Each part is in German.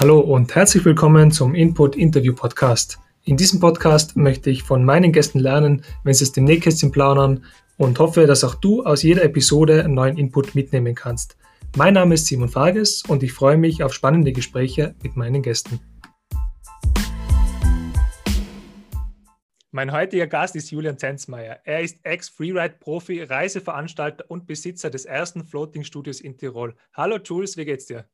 Hallo und herzlich willkommen zum Input Interview Podcast. In diesem Podcast möchte ich von meinen Gästen lernen, wenn sie es dem Nähkästchen plaudern und hoffe, dass auch du aus jeder Episode einen neuen Input mitnehmen kannst. Mein Name ist Simon Farges und ich freue mich auf spannende Gespräche mit meinen Gästen. Mein heutiger Gast ist Julian Zenzmeier. Er ist Ex-Freeride-Profi, Reiseveranstalter und Besitzer des ersten Floating-Studios in Tirol. Hallo Jules, wie geht's dir?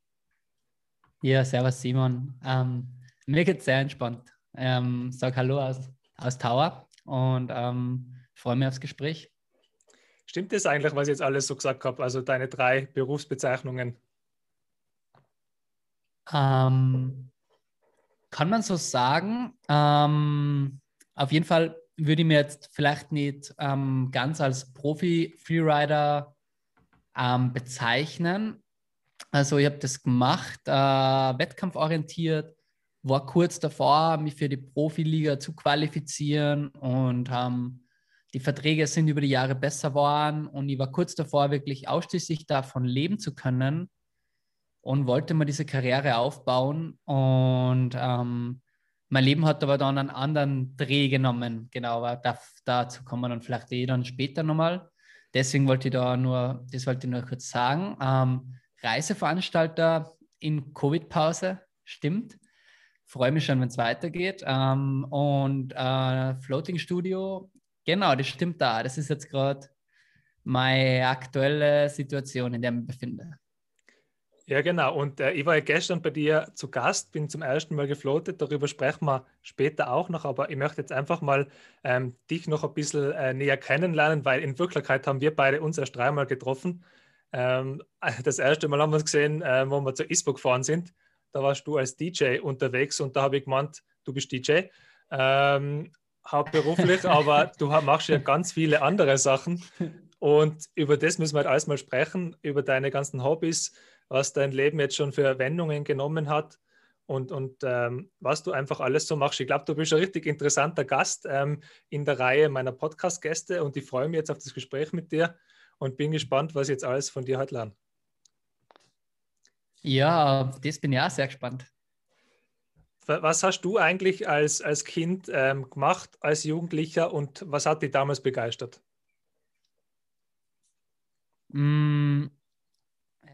Ja, servus Simon. Ähm, mir geht's sehr entspannt. Ähm, sag Hallo aus, aus Tower und ähm, freue mich aufs Gespräch. Stimmt das eigentlich, was ich jetzt alles so gesagt habe? Also deine drei Berufsbezeichnungen? Ähm, kann man so sagen. Ähm, auf jeden Fall würde ich mir jetzt vielleicht nicht ähm, ganz als Profi-Freerider ähm, bezeichnen. Also ich habe das gemacht, äh, wettkampforientiert, war kurz davor, mich für die Profiliga zu qualifizieren und ähm, die Verträge sind über die Jahre besser geworden und ich war kurz davor, wirklich ausschließlich davon leben zu können und wollte mir diese Karriere aufbauen und ähm, mein Leben hat aber dann einen anderen Dreh genommen. Genau, aber da, dazu kommen wir dann vielleicht eh dann später nochmal. Deswegen wollte ich da nur, das wollte ich nur kurz sagen. Ähm, Reiseveranstalter in Covid-Pause, stimmt. Freue mich schon, wenn es weitergeht. Ähm, und äh, Floating Studio, genau, das stimmt da. Das ist jetzt gerade meine aktuelle Situation, in der ich mich befinde. Ja, genau. Und äh, ich war ja gestern bei dir zu Gast, bin zum ersten Mal gefloatet. Darüber sprechen wir später auch noch. Aber ich möchte jetzt einfach mal ähm, dich noch ein bisschen äh, näher kennenlernen, weil in Wirklichkeit haben wir beide uns erst dreimal getroffen. Ähm, das erste Mal haben wir uns gesehen, äh, wo wir zu ISPO gefahren sind. Da warst du als DJ unterwegs und da habe ich gemeint, du bist DJ. Ähm, hauptberuflich, aber du machst ja ganz viele andere Sachen. Und über das müssen wir halt alles mal sprechen, über deine ganzen Hobbys was dein Leben jetzt schon für Wendungen genommen hat und, und ähm, was du einfach alles so machst. Ich glaube, du bist ein richtig interessanter Gast ähm, in der Reihe meiner Podcast-Gäste und ich freue mich jetzt auf das Gespräch mit dir und bin gespannt, was jetzt alles von dir heute lerne. Ja, das bin ich auch sehr gespannt. Was hast du eigentlich als, als Kind ähm, gemacht, als Jugendlicher und was hat dich damals begeistert? Mm,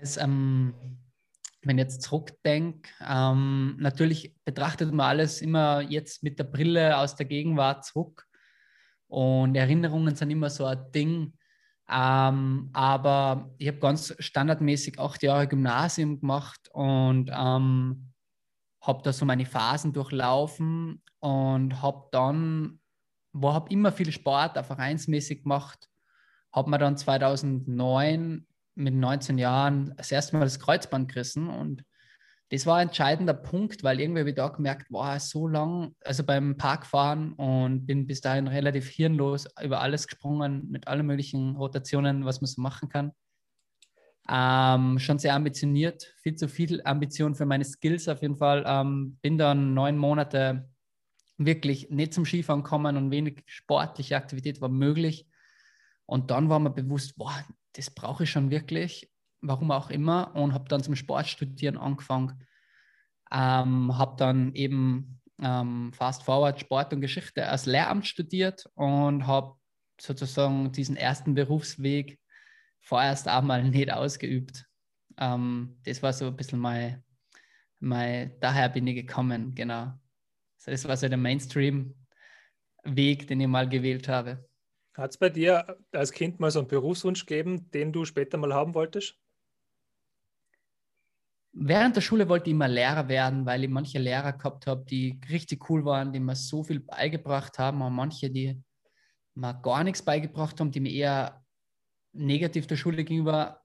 es, ähm, wenn ich jetzt zurückdenke, ähm, natürlich betrachtet man alles immer jetzt mit der Brille aus der Gegenwart zurück. Und Erinnerungen sind immer so ein Ding. Ähm, aber ich habe ganz standardmäßig acht Jahre Gymnasium gemacht und ähm, habe da so meine Phasen durchlaufen und habe dann, wo habe immer viel Sport, auch vereinsmäßig gemacht, habe mir dann 2009 mit 19 Jahren das erste Mal das Kreuzband gerissen und das war ein entscheidender Punkt, weil irgendwie habe ich da gemerkt, wow, so lang, also beim Parkfahren und bin bis dahin relativ hirnlos über alles gesprungen, mit allen möglichen Rotationen, was man so machen kann. Ähm, schon sehr ambitioniert, viel zu viel Ambition für meine Skills auf jeden Fall. Ähm, bin dann neun Monate wirklich nicht zum Skifahren gekommen und wenig sportliche Aktivität war möglich. Und dann war mir bewusst, boah, das brauche ich schon wirklich, warum auch immer, und habe dann zum Sportstudieren angefangen. Ähm, habe dann eben ähm, Fast Forward Sport und Geschichte als Lehramt studiert und habe sozusagen diesen ersten Berufsweg vorerst einmal nicht ausgeübt. Ähm, das war so ein bisschen mein, mein, daher bin ich gekommen, genau. Das war so der Mainstream-Weg, den ich mal gewählt habe. Hat es bei dir als Kind mal so einen Berufswunsch gegeben, den du später mal haben wolltest? Während der Schule wollte ich immer Lehrer werden, weil ich manche Lehrer gehabt habe, die richtig cool waren, die mir so viel beigebracht haben, und manche, die mir gar nichts beigebracht haben, die mir eher negativ der Schule gegenüber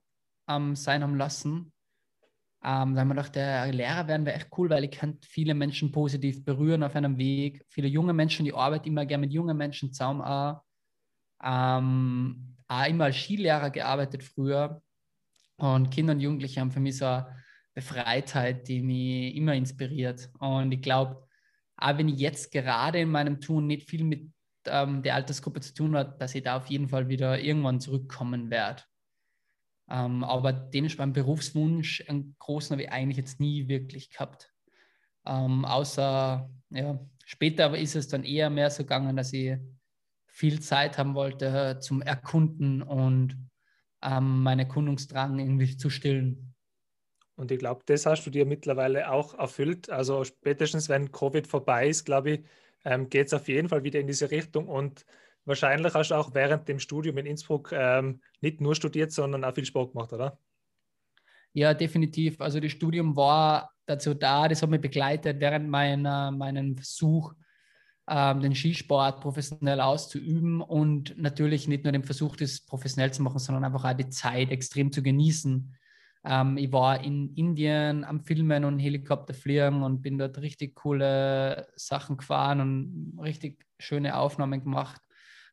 ähm, sein haben lassen. Ähm, da haben wir gedacht, der Lehrer werden wäre echt cool, weil ich kann viele Menschen positiv berühren auf einem Weg. Viele junge Menschen, die arbeiten immer gerne mit jungen Menschen zusammen auch. Ähm, auch immer als Skilehrer gearbeitet früher. Und Kinder und Jugendliche haben für mich so eine Befreitheit, die mich immer inspiriert. Und ich glaube, auch wenn ich jetzt gerade in meinem Tun nicht viel mit ähm, der Altersgruppe zu tun hat, dass ich da auf jeden Fall wieder irgendwann zurückkommen werde. Ähm, aber den ist beim Berufswunsch, einen großen habe ich eigentlich jetzt nie wirklich gehabt. Ähm, außer, ja, später ist es dann eher mehr so gegangen, dass ich viel Zeit haben wollte zum Erkunden und ähm, meinen Erkundungsdrang irgendwie zu stillen. Und ich glaube, das hast du dir mittlerweile auch erfüllt. Also spätestens, wenn Covid vorbei ist, glaube ich, ähm, geht es auf jeden Fall wieder in diese Richtung. Und wahrscheinlich hast du auch während dem Studium in Innsbruck ähm, nicht nur studiert, sondern auch viel Sport gemacht, oder? Ja, definitiv. Also das Studium war dazu da, das hat mich begleitet während meiner, meinem Versuch, ähm, den Skisport professionell auszuüben und natürlich nicht nur den Versuch, das professionell zu machen, sondern einfach auch die Zeit extrem zu genießen. Ähm, ich war in Indien am Filmen und Helikopterfliegen und bin dort richtig coole Sachen gefahren und richtig schöne Aufnahmen gemacht.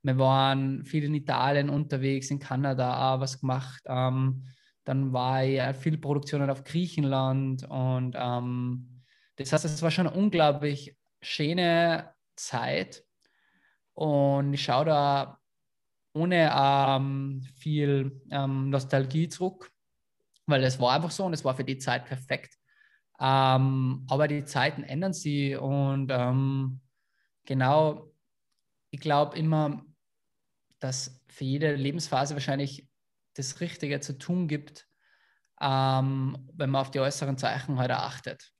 Wir waren viel in Italien unterwegs, in Kanada auch was gemacht. Ähm, dann war ich viel Produktionen auf Griechenland und ähm, das heißt, es war schon eine unglaublich schöne Zeit und ich schaue da ohne ähm, viel ähm, Nostalgie zurück weil es war einfach so und es war für die Zeit perfekt. Ähm, aber die Zeiten ändern sich und ähm, genau, ich glaube immer, dass für jede Lebensphase wahrscheinlich das Richtige zu tun gibt, ähm, wenn man auf die äußeren Zeichen halt achtet.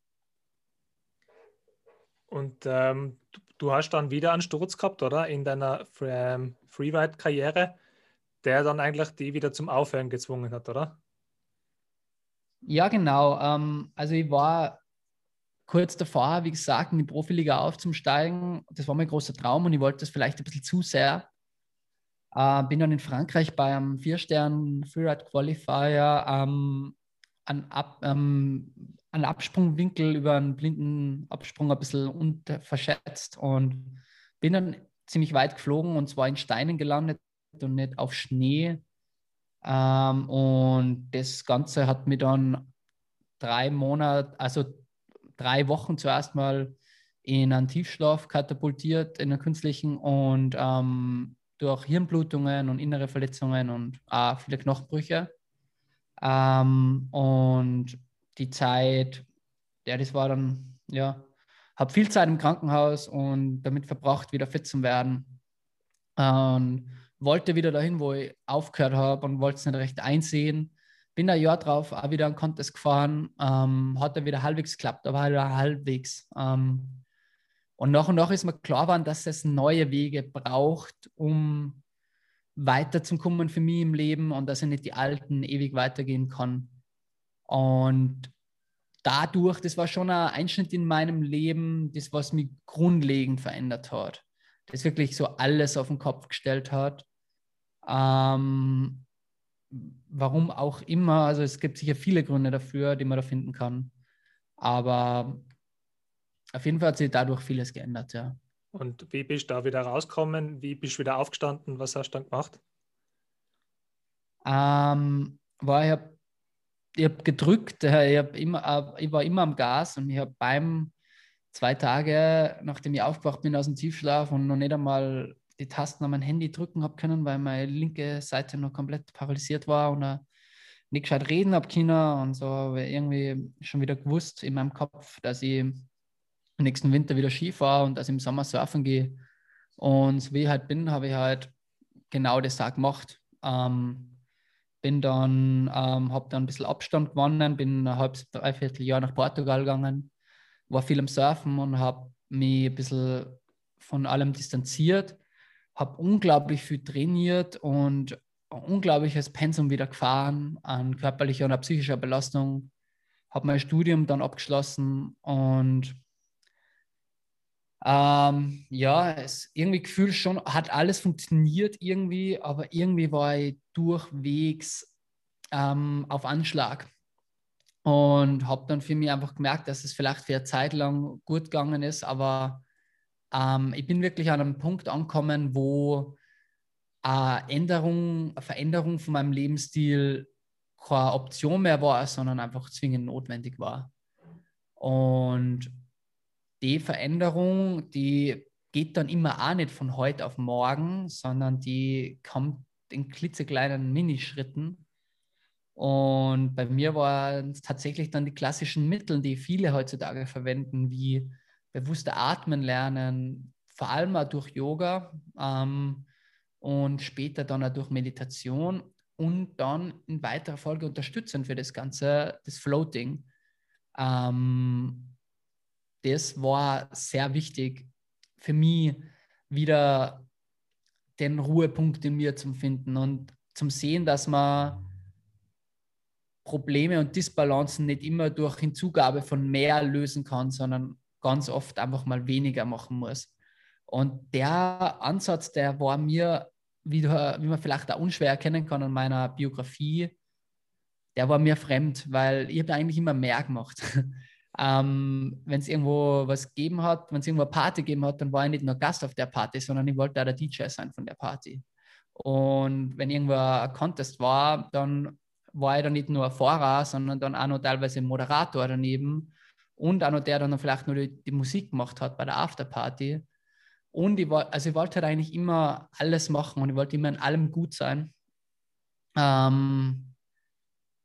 Und ähm, du, du, hast dann wieder einen Sturz gehabt, oder? In deiner ähm, Freeride-Karriere, der dann eigentlich die wieder zum Aufhören gezwungen hat, oder? Ja, genau. Ähm, also ich war kurz davor, wie gesagt, in die Profiliga aufzusteigen. Das war mein großer Traum und ich wollte das vielleicht ein bisschen zu sehr. Äh, bin dann in Frankreich bei einem Vier-Stern Freeride Qualifier ähm, an, Ab, ähm, an Absprungwinkel über einen blinden Absprung ein bisschen verschätzt und bin dann ziemlich weit geflogen und zwar in Steinen gelandet und nicht auf Schnee. Ähm, und das Ganze hat mir dann drei Monate, also drei Wochen zuerst mal in einen Tiefschlaf katapultiert, in einen künstlichen und ähm, durch Hirnblutungen und innere Verletzungen und auch viele Knochenbrüche. Ähm, und die Zeit, ja, das war dann, ja, habe viel Zeit im Krankenhaus und damit verbracht, wieder fit zu werden. Und wollte wieder dahin, wo ich aufgehört habe und wollte es nicht recht einsehen. Bin ein Jahr drauf auch wieder einen Contest gefahren, ähm, hat dann wieder halbwegs geklappt, aber halt halbwegs. Ähm, und nach und nach ist mir klar geworden, dass es neue Wege braucht, um weiterzukommen für mich im Leben und dass ich nicht die alten ewig weitergehen kann. Und dadurch, das war schon ein Einschnitt in meinem Leben, das, was mich grundlegend verändert hat. Das wirklich so alles auf den Kopf gestellt hat. Ähm, warum auch immer, also es gibt sicher viele Gründe dafür, die man da finden kann. Aber auf jeden Fall hat sich dadurch vieles geändert, ja. Und wie bist du da wieder rausgekommen? Wie bist du wieder aufgestanden? Was hast du dann gemacht? Ähm, war, ich habe ich hab gedrückt, ich, hab immer, ich war immer am Gas und ich habe beim zwei Tage, nachdem ich aufgewacht bin aus dem Tiefschlaf und noch nicht einmal die Tasten an mein Handy drücken habe können, weil meine linke Seite noch komplett paralysiert war und nicht gescheit reden habe können und so habe irgendwie schon wieder gewusst in meinem Kopf, dass ich nächsten Winter wieder Ski fahre und dass ich im Sommer surfen gehe. Und wie ich halt bin, habe ich halt genau das auch gemacht. Ähm, bin dann, ähm, habe dann ein bisschen Abstand gewonnen, bin ein halbes, dreiviertel Jahr nach Portugal gegangen, war viel am Surfen und habe mich ein bisschen von allem distanziert habe unglaublich viel trainiert und ein unglaubliches Pensum wieder gefahren an körperlicher und psychischer Belastung. Habe mein Studium dann abgeschlossen und ähm, ja, es irgendwie gefühlt schon, hat alles funktioniert irgendwie, aber irgendwie war ich durchwegs ähm, auf Anschlag und habe dann für mich einfach gemerkt, dass es vielleicht für eine Zeit lang gut gegangen ist, aber ähm, ich bin wirklich an einem Punkt angekommen, wo eine Änderung, eine Veränderung von meinem Lebensstil keine Option mehr war, sondern einfach zwingend notwendig war. Und die Veränderung, die geht dann immer auch nicht von heute auf morgen, sondern die kommt in klitzekleinen Minischritten. Und bei mir waren es tatsächlich dann die klassischen Mittel, die viele heutzutage verwenden, wie bewusste Atmen lernen, vor allem auch durch Yoga ähm, und später dann auch durch Meditation und dann in weiterer Folge unterstützend für das Ganze, das Floating. Ähm, das war sehr wichtig für mich, wieder den Ruhepunkt in mir zu finden und zum Sehen, dass man Probleme und Disbalancen nicht immer durch Hinzugabe von mehr lösen kann, sondern ganz oft einfach mal weniger machen muss. Und der Ansatz, der war mir, wie, du, wie man vielleicht auch unschwer erkennen kann in meiner Biografie, der war mir fremd, weil ich habe eigentlich immer mehr gemacht. ähm, wenn es irgendwo was gegeben hat, wenn es irgendwo eine Party gegeben hat, dann war ich nicht nur Gast auf der Party, sondern ich wollte auch der DJ sein von der Party. Und wenn irgendwo ein Contest war, dann war ich da nicht nur Fahrer, sondern dann auch noch teilweise Moderator daneben und auch noch der, der dann vielleicht nur die, die Musik gemacht hat bei der Afterparty. Und ich, also ich wollte halt eigentlich immer alles machen und ich wollte immer in allem gut sein. Ähm,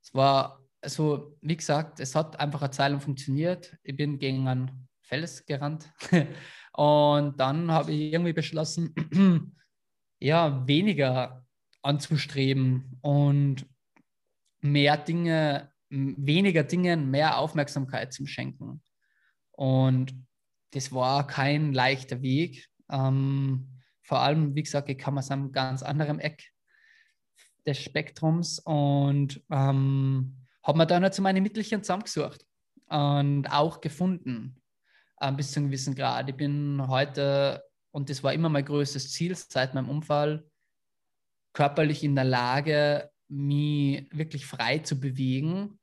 es war, also wie gesagt, es hat einfach eine Zeit lang funktioniert. Ich bin gegen einen Fels gerannt und dann habe ich irgendwie beschlossen, ja, weniger anzustreben und mehr Dinge, weniger Dingen mehr Aufmerksamkeit zu schenken. Und das war kein leichter Weg. Ähm, vor allem, wie gesagt, ich kam aus einem ganz anderen Eck des Spektrums und ähm, habe mir dann halt zu meinen Mittelchen zusammengesucht und auch gefunden äh, bis zu einem gewissen Grad. Ich bin heute, und das war immer mein größtes Ziel seit meinem Unfall, körperlich in der Lage, mich wirklich frei zu bewegen.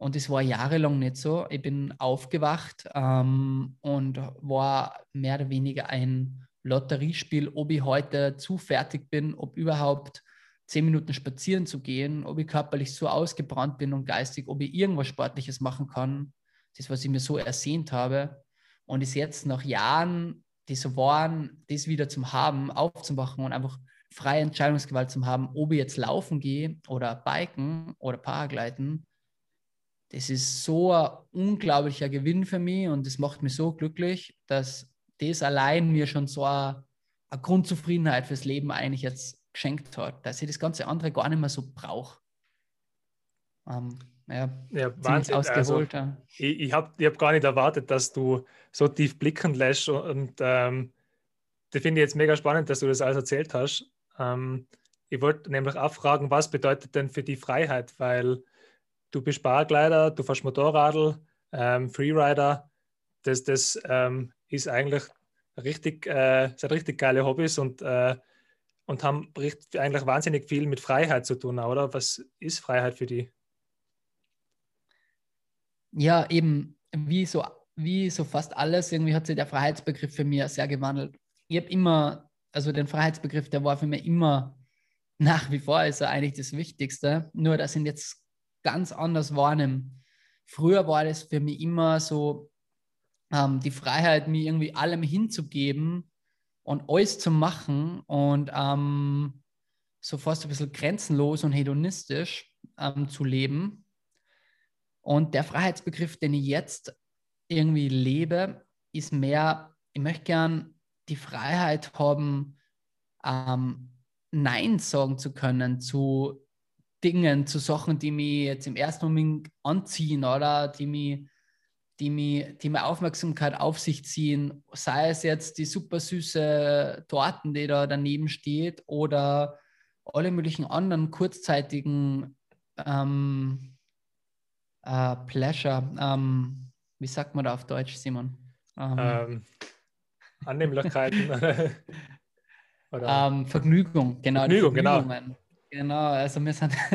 Und es war jahrelang nicht so. Ich bin aufgewacht ähm, und war mehr oder weniger ein Lotteriespiel, ob ich heute zu fertig bin, ob überhaupt zehn Minuten spazieren zu gehen, ob ich körperlich so ausgebrannt bin und geistig, ob ich irgendwas Sportliches machen kann. Das, was ich mir so ersehnt habe. Und es jetzt nach Jahren, die so waren, das wieder zum Haben, aufzumachen und einfach freie Entscheidungsgewalt zu haben, ob ich jetzt laufen gehe oder biken oder Paragliden, das ist so ein unglaublicher Gewinn für mich und das macht mich so glücklich, dass das allein mir schon so eine, eine Grundzufriedenheit fürs Leben eigentlich jetzt geschenkt hat, dass ich das ganze andere gar nicht mehr so brauche. Ähm, ja, ja Wahnsinn. Ausgeholt, also, Ich, ich habe ich hab gar nicht erwartet, dass du so tief blicken lässt und ähm, das finde ich jetzt mega spannend, dass du das alles erzählt hast. Ähm, ich wollte nämlich auch fragen, was bedeutet denn für die Freiheit? Weil du bist Bargleiter, du fährst Motorradl, ähm, Freerider. Das, das ähm, ist eigentlich richtig, äh, sind richtig geile Hobbys und, äh, und haben eigentlich wahnsinnig viel mit Freiheit zu tun, oder? Was ist Freiheit für die? Ja, eben, wie so, wie so fast alles, irgendwie hat sich der Freiheitsbegriff für mich sehr gewandelt. Ich habe immer also den Freiheitsbegriff, der war für mich immer nach wie vor ist er eigentlich das Wichtigste. Nur, ich ihn jetzt ganz anders wahrnehme. Früher war das für mich immer so ähm, die Freiheit, mir irgendwie allem hinzugeben und alles zu machen und ähm, so fast ein bisschen grenzenlos und hedonistisch ähm, zu leben. Und der Freiheitsbegriff, den ich jetzt irgendwie lebe, ist mehr, ich möchte gern die Freiheit haben, ähm, Nein sagen zu können zu Dingen, zu Sachen, die mich jetzt im ersten Moment anziehen oder die mich, die mich, die meine Aufmerksamkeit auf sich ziehen, sei es jetzt die super süße Torten, die da daneben steht oder alle möglichen anderen kurzzeitigen ähm, äh, Pleasure. Ähm, wie sagt man da auf Deutsch, Simon? Ähm, ähm Annehmlichkeiten. ähm, Vergnügung, genau. Vergnügung, genau. Genau, also wir sind.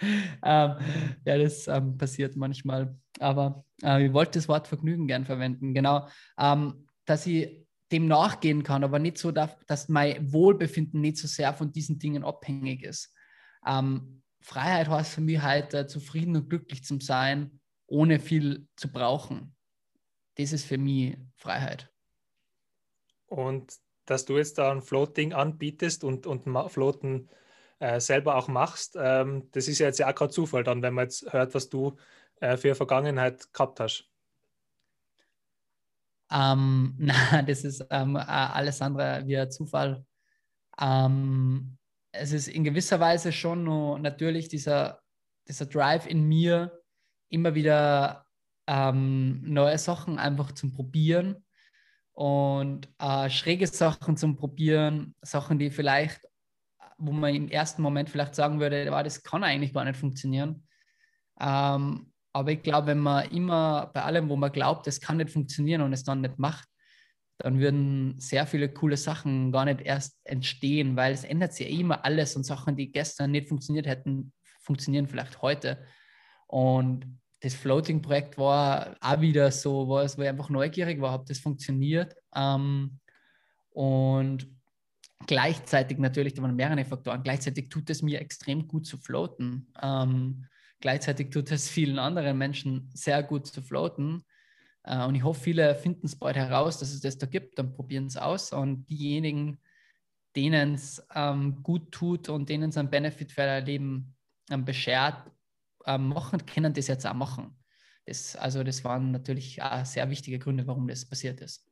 ähm, ja, das ähm, passiert manchmal. Aber äh, ich wollte das Wort Vergnügen gern verwenden. Genau, ähm, dass ich dem nachgehen kann, aber nicht so, dass, dass mein Wohlbefinden nicht so sehr von diesen Dingen abhängig ist. Ähm, Freiheit heißt für mich halt, äh, zufrieden und glücklich zu sein, ohne viel zu brauchen das ist für mich Freiheit. Und dass du jetzt da ein Floating anbietest und, und Floaten äh, selber auch machst. Ähm, das ist ja jetzt ja auch gerade Zufall dann, wenn man jetzt hört, was du äh, für Vergangenheit gehabt hast. Ähm, na, das ist ähm, alles andere wie Zufall. Ähm, es ist in gewisser Weise schon nur natürlich dieser, dieser Drive in mir, immer wieder ähm, neue Sachen einfach zum Probieren und äh, schräge Sachen zum Probieren, Sachen, die vielleicht, wo man im ersten Moment vielleicht sagen würde, das kann eigentlich gar nicht funktionieren. Ähm, aber ich glaube, wenn man immer bei allem, wo man glaubt, es kann nicht funktionieren und es dann nicht macht, dann würden sehr viele coole Sachen gar nicht erst entstehen, weil es ändert sich ja immer alles und Sachen, die gestern nicht funktioniert hätten, funktionieren vielleicht heute. Und das Floating-Projekt war auch wieder so was, wo ich einfach neugierig war, ob das funktioniert. Ähm, und gleichzeitig natürlich, da waren mehrere Faktoren, gleichzeitig tut es mir extrem gut zu floaten. Ähm, gleichzeitig tut es vielen anderen Menschen sehr gut zu floaten. Äh, und ich hoffe, viele finden es bald heraus, dass es das da gibt, dann probieren es aus. Und diejenigen, denen es ähm, gut tut und denen es einen Benefit für ihr Leben ähm, beschert, ähm, machen, können das jetzt auch machen. Das, also das waren natürlich auch sehr wichtige Gründe, warum das passiert ist.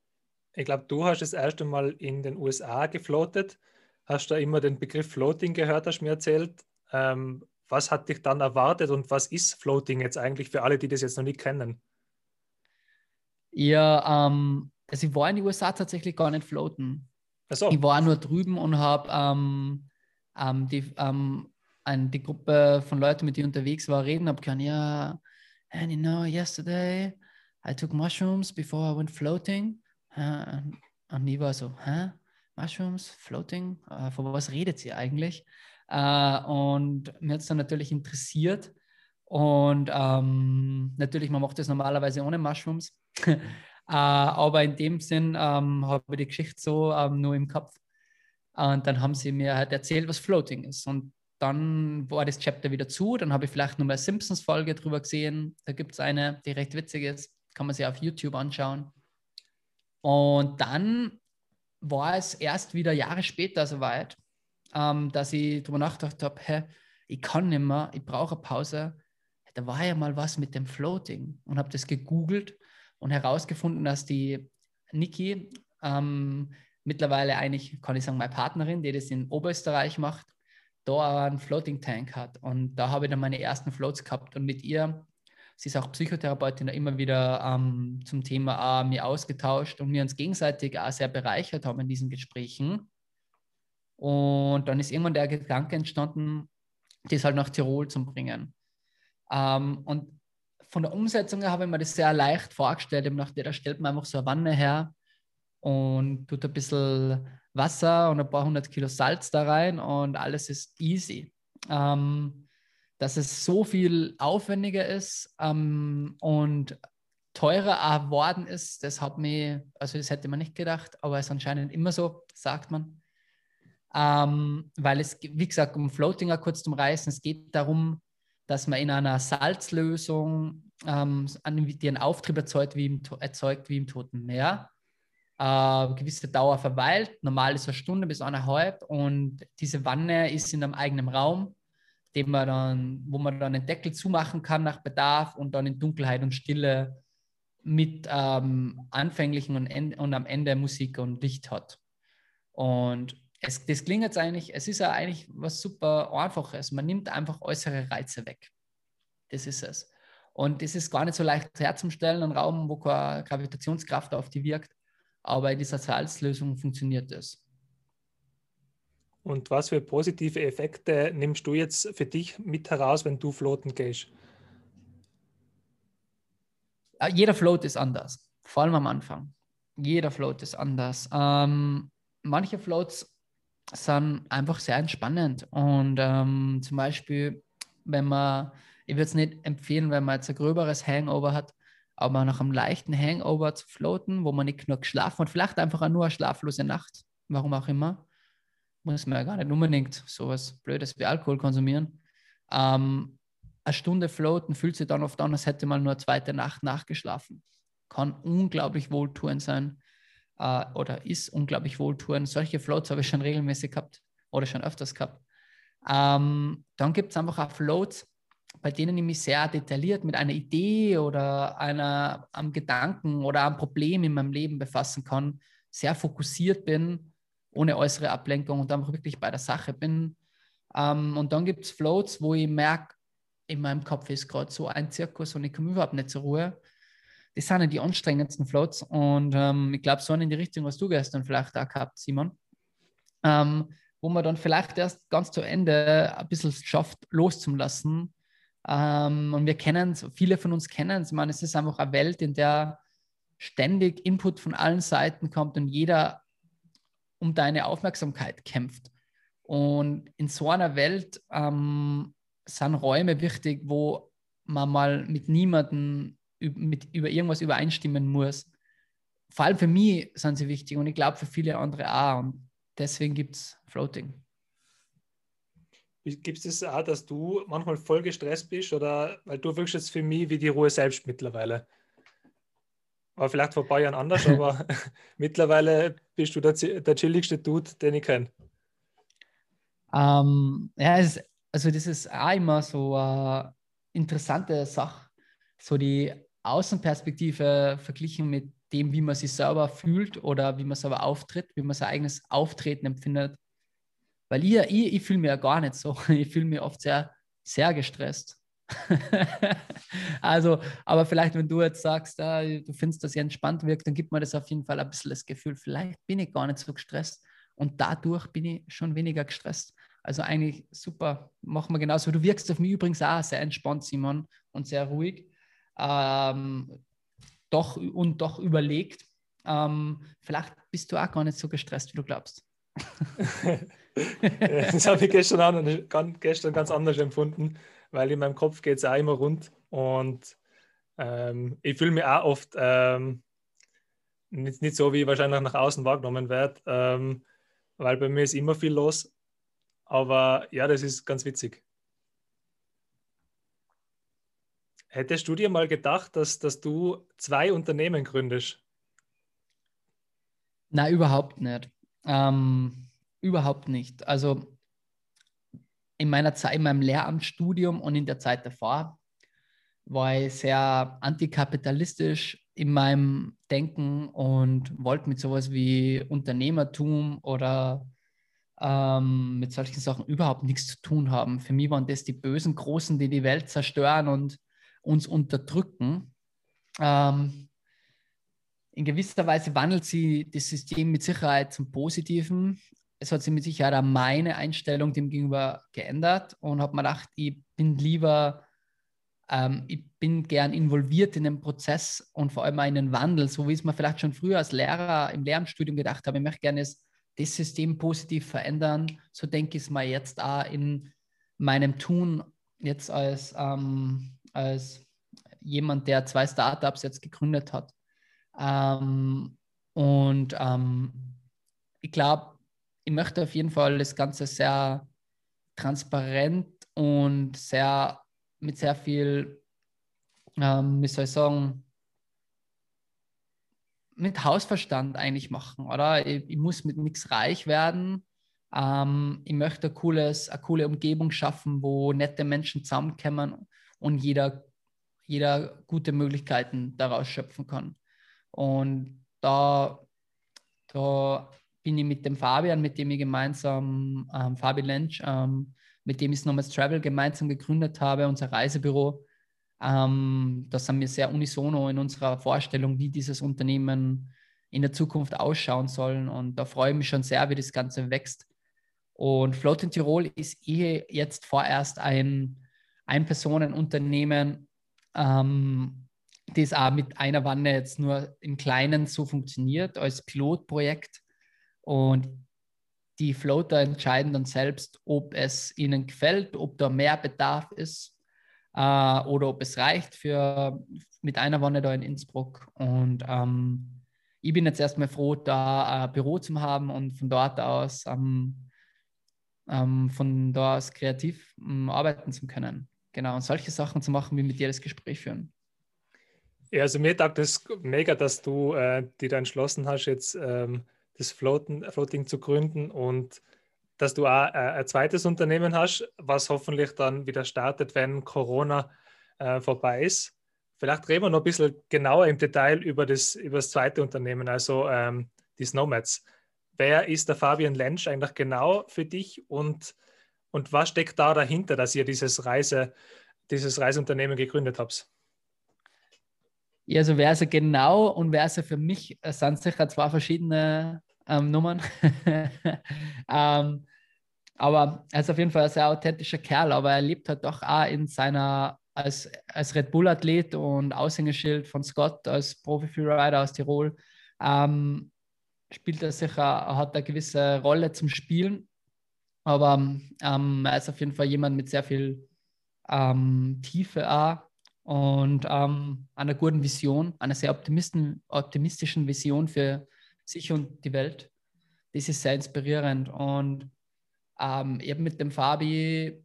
Ich glaube, du hast das erste Mal in den USA gefloatet. Hast da immer den Begriff Floating gehört, hast du mir erzählt. Ähm, was hat dich dann erwartet und was ist Floating jetzt eigentlich für alle, die das jetzt noch nicht kennen? Ja, ähm, also ich war in den USA tatsächlich gar nicht floaten. So. Ich war nur drüben und habe ähm, ähm, die, ähm, die Gruppe von Leuten, mit denen ich unterwegs war, reden, habe können, ja, and you know, yesterday I took mushrooms before I went floating. Uh, und ich war so, hä? Mushrooms, floating? Uh, von was redet sie eigentlich? Uh, und mir hat es dann natürlich interessiert. Und ähm, natürlich, man macht das normalerweise ohne Mushrooms. äh, aber in dem Sinn ähm, habe ich die Geschichte so ähm, nur im Kopf. Und dann haben sie mir halt erzählt, was Floating ist. Und dann war das Chapter wieder zu. Dann habe ich vielleicht nur mal Simpsons-Folge drüber gesehen. Da gibt es eine, die recht witzig ist. Kann man sich auf YouTube anschauen. Und dann war es erst wieder Jahre später soweit, ähm, dass ich darüber nachgedacht habe, hey, ich kann nicht mehr, ich brauche eine Pause. Da war ja mal was mit dem Floating und habe das gegoogelt und herausgefunden, dass die Niki ähm, mittlerweile eigentlich, kann ich sagen, meine Partnerin, die das in Oberösterreich macht, da einen Floating Tank hat. Und da habe ich dann meine ersten Floats gehabt und mit ihr, sie ist auch Psychotherapeutin, immer wieder ähm, zum Thema äh, mir ausgetauscht und wir uns gegenseitig auch sehr bereichert haben in diesen Gesprächen. Und dann ist irgendwann der Gedanke entstanden, das halt nach Tirol zu bringen. Ähm, und von der Umsetzung her habe ich mir das sehr leicht vorgestellt. Nach der, da stellt man einfach so eine Wanne her und tut ein bisschen Wasser und ein paar hundert Kilo Salz da rein und alles ist easy. Ähm, dass es so viel aufwendiger ist ähm, und teurer geworden ist, das hat mich, also das hätte man nicht gedacht, aber es ist anscheinend immer so, sagt man. Ähm, weil es, wie gesagt, um Floatinger kurz zum Reißen, es geht darum, dass man in einer Salzlösung, ähm, die einen Auftrieb erzeugt wie im, erzeugt wie im Toten Meer, äh, gewisse Dauer verweilt. Normal ist eine Stunde bis eineinhalb und diese Wanne ist in einem eigenen Raum, den man dann, wo man dann den Deckel zumachen kann nach Bedarf und dann in Dunkelheit und Stille mit ähm, anfänglichen und, und am Ende Musik und Licht hat. Und es, das klingt jetzt eigentlich, es ist ja eigentlich was super Einfaches. Man nimmt einfach äußere Reize weg. Das ist es. Und das ist gar nicht so leicht herzustellen, ein Raum, wo keine Gravitationskraft auf die wirkt. Aber in dieser Salzlösung funktioniert das. Und was für positive Effekte nimmst du jetzt für dich mit heraus, wenn du floaten gehst? Jeder Float ist anders, vor allem am Anfang. Jeder Float ist anders. Ähm, manche Floats sind einfach sehr entspannend. Und ähm, zum Beispiel, wenn man, ich würde es nicht empfehlen, wenn man jetzt ein gröberes Hangover hat, aber nach einem leichten Hangover zu floaten, wo man nicht nur geschlafen hat, vielleicht einfach nur eine schlaflose Nacht, warum auch immer, muss man ja gar nicht unbedingt sowas Blödes wie Alkohol konsumieren. Ähm, eine Stunde floaten fühlt sich dann oft an, als hätte man nur eine zweite Nacht nachgeschlafen. Kann unglaublich wohltuend sein äh, oder ist unglaublich wohltuend. Solche Floats habe ich schon regelmäßig gehabt oder schon öfters gehabt. Ähm, dann gibt es einfach auch Floats, bei denen ich mich sehr detailliert mit einer Idee oder einer, einem Gedanken oder einem Problem in meinem Leben befassen kann, sehr fokussiert bin, ohne äußere Ablenkung und einfach wirklich bei der Sache bin. Ähm, und dann gibt es Floats, wo ich merke, in meinem Kopf ist gerade so ein Zirkus und ich komme überhaupt nicht zur Ruhe. Das sind ja die anstrengendsten Floats und ähm, ich glaube, so in die Richtung, was du gestern vielleicht auch gehabt, Simon. Ähm, wo man dann vielleicht erst ganz zu Ende ein bisschen schafft, loszulassen. Ähm, und wir kennen es, viele von uns kennen es. Meine, es ist einfach eine Welt, in der ständig Input von allen Seiten kommt und jeder um deine Aufmerksamkeit kämpft. Und in so einer Welt ähm, sind Räume wichtig, wo man mal mit niemandem mit, über irgendwas übereinstimmen muss. Vor allem für mich sind sie wichtig und ich glaube für viele andere auch. Und deswegen gibt es Floating. Gibt es das auch, dass du manchmal voll gestresst bist oder weil du wirkst jetzt für mich wie die Ruhe selbst mittlerweile? War vielleicht vor ein paar Jahren anders, aber mittlerweile bist du der, der chilligste Dude, den ich kenne. Ähm, ja, es, also das ist auch immer so eine interessante Sache, so die Außenperspektive verglichen mit dem, wie man sich selber fühlt oder wie man selber auftritt, wie man sein eigenes Auftreten empfindet. Weil ich, ich, ich fühle mich ja gar nicht so. Ich fühle mich oft sehr, sehr gestresst. also, aber vielleicht, wenn du jetzt sagst, ah, du findest, dass ihr entspannt wirkt, dann gibt mir das auf jeden Fall ein bisschen das Gefühl, vielleicht bin ich gar nicht so gestresst und dadurch bin ich schon weniger gestresst. Also eigentlich super, machen wir genauso. Du wirkst auf mich übrigens auch sehr entspannt, Simon, und sehr ruhig ähm, doch und doch überlegt. Ähm, vielleicht bist du auch gar nicht so gestresst, wie du glaubst. das habe ich gestern, an, gestern ganz anders empfunden, weil in meinem Kopf geht es auch immer rund und ähm, ich fühle mich auch oft ähm, nicht, nicht, so, wie ich wahrscheinlich nach außen wahrgenommen werde, ähm, weil bei mir ist immer viel los. Aber ja, das ist ganz witzig. Hättest du dir mal gedacht, dass, dass du zwei Unternehmen gründest? Na, überhaupt nicht. Ähm, überhaupt nicht. Also in meiner Zeit, in meinem Lehramtsstudium und in der Zeit davor war ich sehr antikapitalistisch in meinem Denken und wollte mit sowas wie Unternehmertum oder ähm, mit solchen Sachen überhaupt nichts zu tun haben. Für mich waren das die bösen Großen, die die Welt zerstören und uns unterdrücken. Ähm, in gewisser Weise wandelt sie das System mit Sicherheit zum Positiven. Es hat sich mit Sicherheit auch meine Einstellung dem gegenüber geändert und habe mir gedacht, ich bin lieber, ähm, ich bin gern involviert in den Prozess und vor allem auch in den Wandel, so wie es mir vielleicht schon früher als Lehrer im Lehramtsstudium gedacht habe. Ich möchte gerne das, das System positiv verändern. So denke ich es mir jetzt auch in meinem Tun jetzt als ähm, als jemand, der zwei Startups jetzt gegründet hat. Ähm, und ähm, ich glaube, ich möchte auf jeden Fall das Ganze sehr transparent und sehr mit sehr viel, ähm, wie soll ich sagen, mit Hausverstand eigentlich machen, oder? Ich, ich muss mit nichts reich werden. Ähm, ich möchte ein cooles, eine coole Umgebung schaffen, wo nette Menschen zusammenkommen und jeder, jeder gute Möglichkeiten daraus schöpfen kann. Und da, da bin ich mit dem Fabian, mit dem ich gemeinsam, ähm, Fabi Lensch, ähm, mit dem ich Nomads Travel gemeinsam gegründet habe, unser Reisebüro. Ähm, da sind wir sehr unisono in unserer Vorstellung, wie dieses Unternehmen in der Zukunft ausschauen soll. Und da freue ich mich schon sehr, wie das Ganze wächst. Und Floating Tirol ist eh jetzt vorerst ein ein-Personen-Unternehmen, ähm, das auch mit einer Wanne jetzt nur im Kleinen so funktioniert als Pilotprojekt. Und die Floater entscheiden dann selbst, ob es ihnen gefällt, ob da mehr Bedarf ist äh, oder ob es reicht für mit einer Wanne da in Innsbruck. Und ähm, ich bin jetzt erstmal froh, da ein Büro zu haben und von dort aus ähm, ähm, von da aus kreativ ähm, arbeiten zu können. Genau, und solche Sachen zu machen, wie mit dir das Gespräch führen. Ja, also mir taugt es mega, dass du äh, dir da entschlossen hast, jetzt ähm, das Floaten, Floating zu gründen und dass du auch äh, ein zweites Unternehmen hast, was hoffentlich dann wieder startet, wenn Corona äh, vorbei ist. Vielleicht reden wir noch ein bisschen genauer im Detail über das, über das zweite Unternehmen, also ähm, die Snowmads. Wer ist der Fabian Lensch eigentlich genau für dich und, und was steckt da dahinter, dass ihr dieses, Reise, dieses Reiseunternehmen gegründet habt? Ja, also wer ist er genau und wer ist er für mich, es sind sicher zwei verschiedene ähm, Nummern. ähm, aber er ist auf jeden Fall ein sehr authentischer Kerl, aber er lebt halt doch auch in seiner als, als Red Bull-Athlet und Aushängeschild von Scott als Profi-Freerider aus Tirol, ähm, spielt er sicher, hat eine gewisse Rolle zum Spielen. Aber ähm, er ist auf jeden Fall jemand mit sehr viel ähm, Tiefe auch und ähm, einer guten Vision, einer sehr optimistischen Vision für sich und die Welt. Das ist sehr inspirierend. Und ähm, eben mit dem Fabi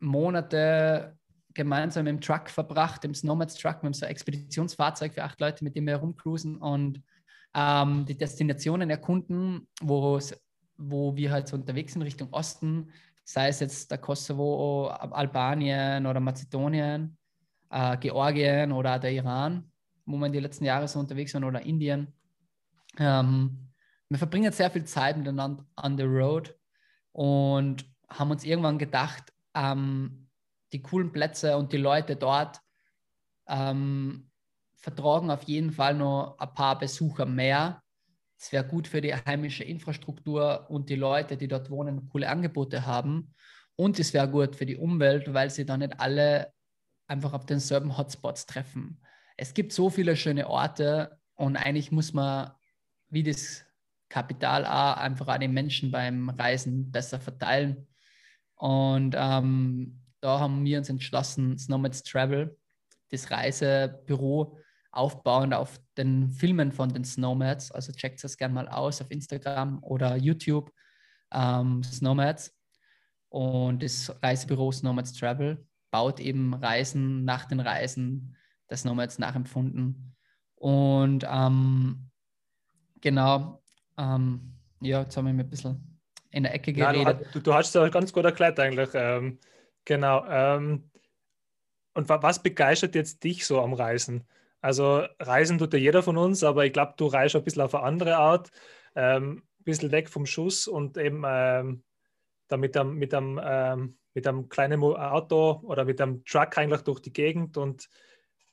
Monate gemeinsam im Truck verbracht, im Snowmads Truck. Haben so ein Expeditionsfahrzeug für acht Leute, mit dem wir herumcruisen und ähm, die Destinationen erkunden, wo wir halt so unterwegs sind Richtung Osten, sei es jetzt der Kosovo, Albanien oder Mazedonien, äh, Georgien oder der Iran, wo wir in den letzten Jahren so unterwegs waren, oder Indien. Ähm, wir verbringen sehr viel Zeit miteinander on the road und haben uns irgendwann gedacht, ähm, die coolen Plätze und die Leute dort ähm, vertragen auf jeden Fall noch ein paar Besucher mehr. Es wäre gut für die heimische Infrastruktur und die Leute, die dort wohnen, coole Angebote haben. Und es wäre gut für die Umwelt, weil sie dann nicht alle einfach auf denselben Hotspots treffen. Es gibt so viele schöne Orte und eigentlich muss man, wie das Kapital auch, einfach an den Menschen beim Reisen besser verteilen. Und ähm, da haben wir uns entschlossen, Snowmads Travel, das Reisebüro, aufbauend auf den Filmen von den Snowmads. Also checkt das gerne mal aus auf Instagram oder YouTube, ähm, Snowmads. Und das Reisebüro Snowmads Travel baut eben Reisen nach den Reisen der Snowmads nachempfunden. Und ähm, genau, ähm, ja, jetzt haben wir ein bisschen in der Ecke geredet. Nein, du, du, hast es ganz gut erklärt eigentlich. Ähm, Genau. Ähm, und was begeistert jetzt dich so am Reisen? Also Reisen tut ja jeder von uns, aber ich glaube, du reist ein bisschen auf eine andere Art, ähm, ein bisschen weg vom Schuss und eben ähm, da mit einem, mit, einem, ähm, mit einem kleinen Auto oder mit einem Truck eigentlich durch die Gegend und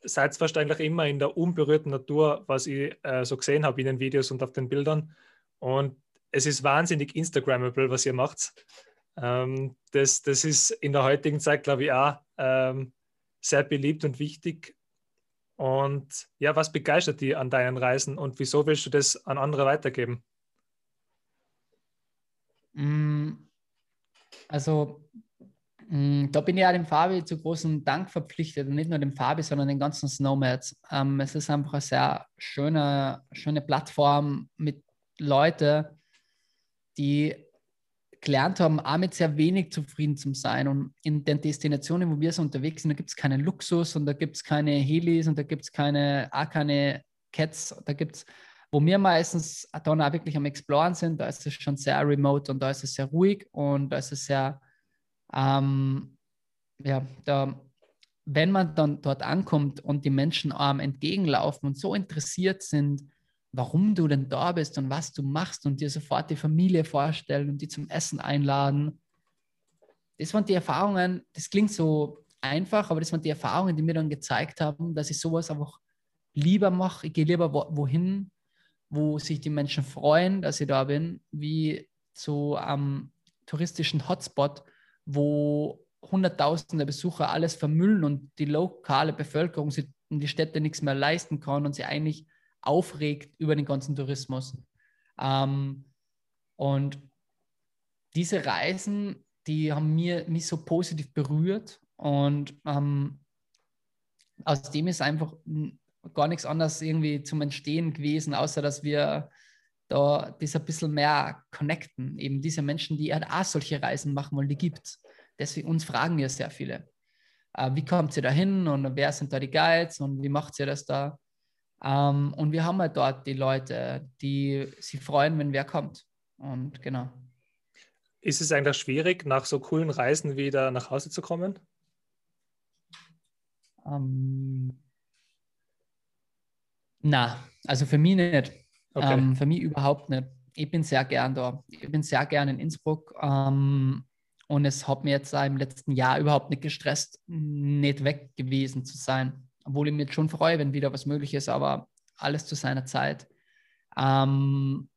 seid eigentlich immer in der unberührten Natur, was ich äh, so gesehen habe in den Videos und auf den Bildern. Und es ist wahnsinnig Instagrammable, was ihr macht. Ähm, das, das ist in der heutigen Zeit, glaube ich, auch ähm, sehr beliebt und wichtig. Und ja, was begeistert dich an deinen Reisen und wieso willst du das an andere weitergeben? Mm, also, da bin ich auch dem Fabi zu großem Dank verpflichtet und nicht nur dem Fabi, sondern den ganzen Snowmads. Ähm, es ist einfach eine sehr schöne, schöne Plattform mit Leuten, die gelernt haben, auch mit sehr wenig zufrieden zu sein. Und in den Destinationen, wo wir so unterwegs sind, da gibt es keinen Luxus und da gibt es keine Helis und da gibt es keine, auch keine Cats. Da gibt es, wo wir meistens dann auch wirklich am Exploren sind, da ist es schon sehr remote und da ist es sehr ruhig und da ist es sehr, ähm, ja, da, wenn man dann dort ankommt und die Menschen einem entgegenlaufen und so interessiert sind, warum du denn da bist und was du machst und dir sofort die Familie vorstellen und die zum Essen einladen. Das waren die Erfahrungen, das klingt so einfach, aber das waren die Erfahrungen, die mir dann gezeigt haben, dass ich sowas einfach lieber mache. Ich gehe lieber wohin, wo sich die Menschen freuen, dass ich da bin, wie zu einem touristischen Hotspot, wo Hunderttausende Besucher alles vermüllen und die lokale Bevölkerung sich in die Städte nichts mehr leisten kann und sie eigentlich aufregt über den ganzen Tourismus. Ähm, und diese Reisen, die haben mir, mich so positiv berührt und ähm, aus dem ist einfach gar nichts anderes irgendwie zum Entstehen gewesen, außer dass wir da das ein bisschen mehr connecten. Eben diese Menschen, die halt auch solche Reisen machen wollen, die gibt es. Deswegen uns fragen ja sehr viele. Äh, wie kommt ihr da hin und wer sind da die Guides und wie macht ihr das da? Ähm, und wir haben halt dort die Leute, die sich freuen, wenn wer kommt. Und genau. ist es eigentlich schwierig, nach so coolen Reisen wieder nach Hause zu kommen? Ähm, na, also für mich nicht. Okay. Ähm, für mich überhaupt nicht. Ich bin sehr gern da. Ich bin sehr gern in Innsbruck. Ähm, und es hat mir jetzt im letzten Jahr überhaupt nicht gestresst, nicht weg gewesen zu sein. Obwohl ich mich jetzt schon freue, wenn wieder was möglich ist, aber alles zu seiner Zeit. Ähm,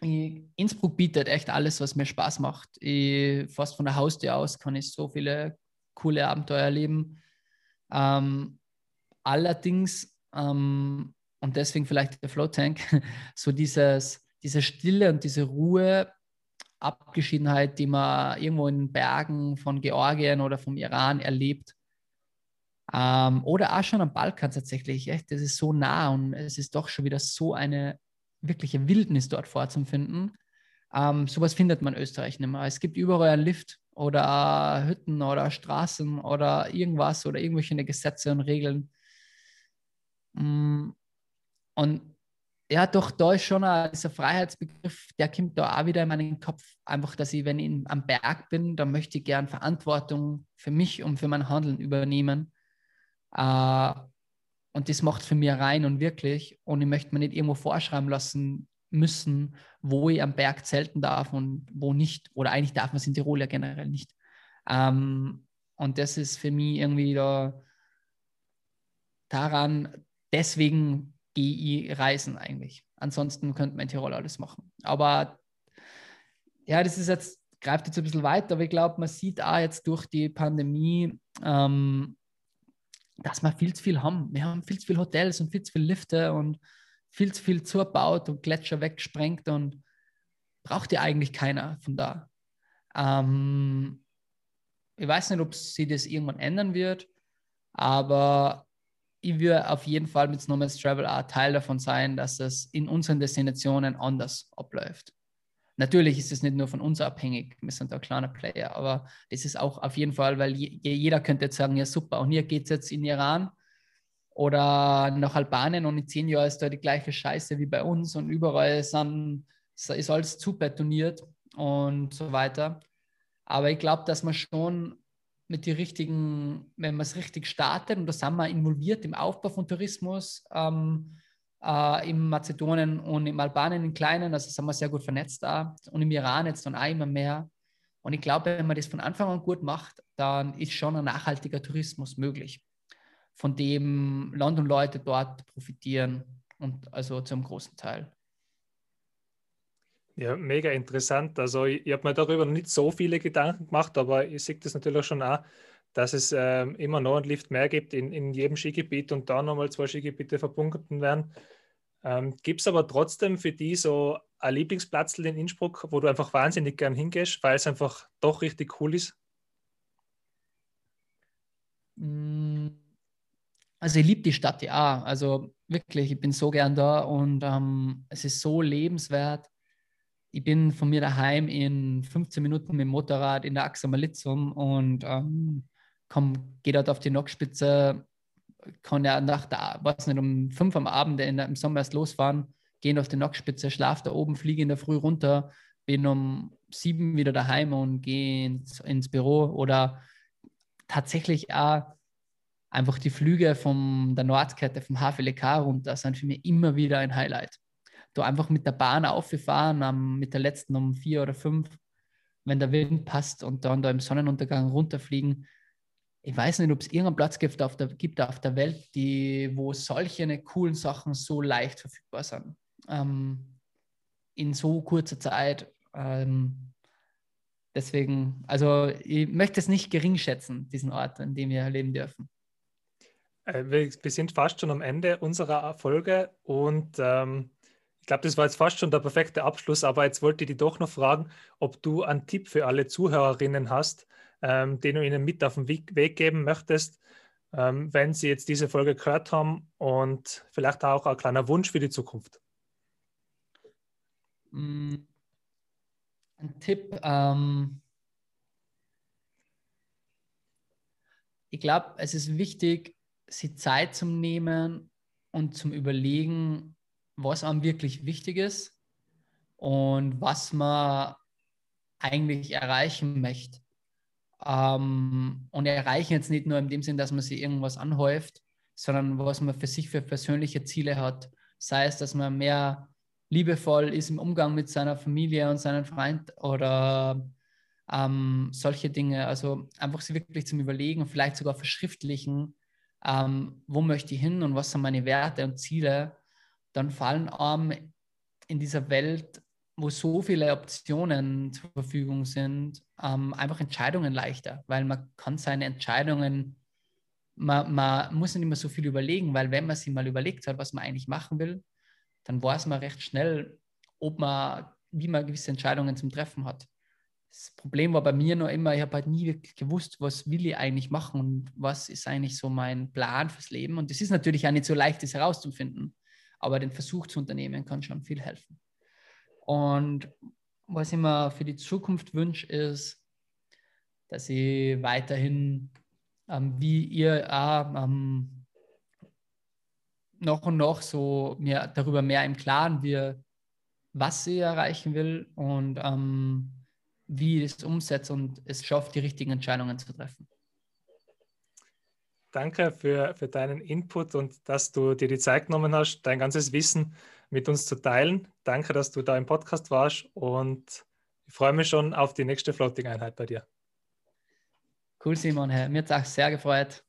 Innsbruck bietet echt alles, was mir Spaß macht. Ich, fast von der Haustür aus kann ich so viele coole Abenteuer erleben. Ähm, allerdings, ähm, und deswegen vielleicht der Flow Tank, so dieses, diese Stille und diese Ruhe, Abgeschiedenheit, die man irgendwo in den Bergen von Georgien oder vom Iran erlebt. Ähm, oder auch schon am Balkan tatsächlich. Echt, das ist so nah und es ist doch schon wieder so eine wirkliche Wildnis dort vorzufinden. Ähm, sowas findet man in Österreich nicht mehr. Es gibt überall einen Lift oder Hütten oder Straßen oder irgendwas oder irgendwelche Gesetze und Regeln. Mm, und ja, doch, da ist schon ein, dieser Freiheitsbegriff, der kommt da auch wieder in meinen Kopf. Einfach, dass ich, wenn ich am Berg bin, dann möchte ich gern Verantwortung für mich und für mein Handeln übernehmen. Äh, und das macht für mich rein und wirklich. Und ich möchte mir nicht irgendwo vorschreiben lassen müssen, wo ich am Berg zelten darf und wo nicht. Oder eigentlich darf man es in Tirol ja generell nicht. Ähm, und das ist für mich irgendwie da daran, deswegen gehe ich reisen eigentlich. Ansonsten könnte man in Tirol alles machen. Aber ja, das ist jetzt, greift jetzt ein bisschen weiter, aber ich glaube, man sieht auch jetzt durch die Pandemie, ähm, dass wir viel zu viel haben. Wir haben viel zu viele Hotels und viel zu viele Lifte und viel zu viel zugebaut und Gletscher weggesprengt und braucht ja eigentlich keiner von da. Ähm, ich weiß nicht, ob sich das irgendwann ändern wird, aber ich würde auf jeden Fall mit Nomads Travel auch Teil davon sein, dass es in unseren Destinationen anders abläuft. Natürlich ist es nicht nur von uns abhängig, wir sind ein kleiner Player, aber das ist auch auf jeden Fall, weil jeder könnte jetzt sagen, ja super, und hier geht es jetzt in Iran oder nach Albanien und in zehn Jahren ist da die gleiche Scheiße wie bei uns und überall sind, ist alles zu betoniert und so weiter. Aber ich glaube, dass man schon mit den richtigen, wenn man es richtig startet, und da sind wir involviert im Aufbau von Tourismus, ähm, äh, in Mazedonien und im Albanien in kleinen, also sind wir sehr gut vernetzt da und im Iran jetzt dann auch immer mehr. Und ich glaube, wenn man das von Anfang an gut macht, dann ist schon ein nachhaltiger Tourismus möglich, von dem Land und Leute dort profitieren und also zum großen Teil. Ja, mega interessant. Also ich, ich habe mir darüber nicht so viele Gedanken gemacht, aber ich sehe das natürlich schon auch, dass es äh, immer noch einen Lift mehr gibt in, in jedem Skigebiet und da nochmal zwei Skigebiete verbunden werden. Ähm, Gibt es aber trotzdem für die so ein Lieblingsplatz in Innsbruck, wo du einfach wahnsinnig gern hingehst, weil es einfach doch richtig cool ist? Mm, also ich liebe die Stadt ja, also wirklich, ich bin so gern da und ähm, es ist so lebenswert. Ich bin von mir daheim in 15 Minuten mit dem Motorrad in der Axamalitzum und ähm, komm, gehe dort auf die Nockspitze, kann ja nach der, weiß nicht, um fünf am Abend in, im Sommer erst losfahren, gehen auf die Nockspitze, schlaf da oben, fliege in der Früh runter, bin um sieben wieder daheim und gehe ins, ins Büro oder tatsächlich auch einfach die Flüge von der Nordkette, vom HVLK runter, sind für mich immer wieder ein Highlight. Da einfach mit der Bahn aufgefahren, um, mit der letzten um vier oder fünf, wenn der Wind passt und dann da im Sonnenuntergang runterfliegen, ich weiß nicht, ob es irgendeinen Platz gibt auf, der, gibt auf der Welt, die, wo solche coolen Sachen so leicht verfügbar sind. Ähm, in so kurzer Zeit. Ähm, deswegen, also ich möchte es nicht gering schätzen, diesen Ort, an dem wir leben dürfen. Äh, wir, wir sind fast schon am Ende unserer Folge und ähm, ich glaube, das war jetzt fast schon der perfekte Abschluss, aber jetzt wollte ich dich doch noch fragen, ob du einen Tipp für alle Zuhörerinnen hast, ähm, den du ihnen mit auf den Weg geben möchtest, ähm, wenn sie jetzt diese Folge gehört haben und vielleicht auch ein kleiner Wunsch für die Zukunft? Mm, ein Tipp. Ähm, ich glaube, es ist wichtig, sich Zeit zu nehmen und zum Überlegen, was einem wirklich wichtig ist und was man eigentlich erreichen möchte. Ähm, und erreichen jetzt nicht nur in dem Sinn, dass man sich irgendwas anhäuft, sondern was man für sich für persönliche Ziele hat. Sei es, dass man mehr liebevoll ist im Umgang mit seiner Familie und seinem Freund oder ähm, solche Dinge. Also einfach sie wirklich zum Überlegen, vielleicht sogar verschriftlichen, ähm, wo möchte ich hin und was sind meine Werte und Ziele. Dann fallen einem in dieser Welt, wo so viele Optionen zur Verfügung sind, ähm, einfach Entscheidungen leichter, weil man kann seine Entscheidungen, man, man muss nicht immer so viel überlegen, weil wenn man sich mal überlegt hat, was man eigentlich machen will, dann weiß man recht schnell, ob man, wie man gewisse Entscheidungen zum Treffen hat. Das Problem war bei mir noch immer, ich habe halt nie wirklich gewusst, was will ich eigentlich machen und was ist eigentlich so mein Plan fürs Leben. Und es ist natürlich auch nicht so leicht, das herauszufinden, aber den Versuch zu unternehmen kann schon viel helfen. Und was ich mir für die Zukunft wünsche, ist, dass ich weiterhin, ähm, wie ihr auch ähm, noch und noch so mir darüber mehr im Klaren wird, was ich erreichen will und ähm, wie ich es umsetze und es schafft, die richtigen Entscheidungen zu treffen. Danke für, für deinen Input und dass du dir die Zeit genommen hast, dein ganzes Wissen mit uns zu teilen. Danke, dass du da im Podcast warst und ich freue mich schon auf die nächste Floating-Einheit bei dir. Cool, Simon. Mir hat es auch sehr gefreut.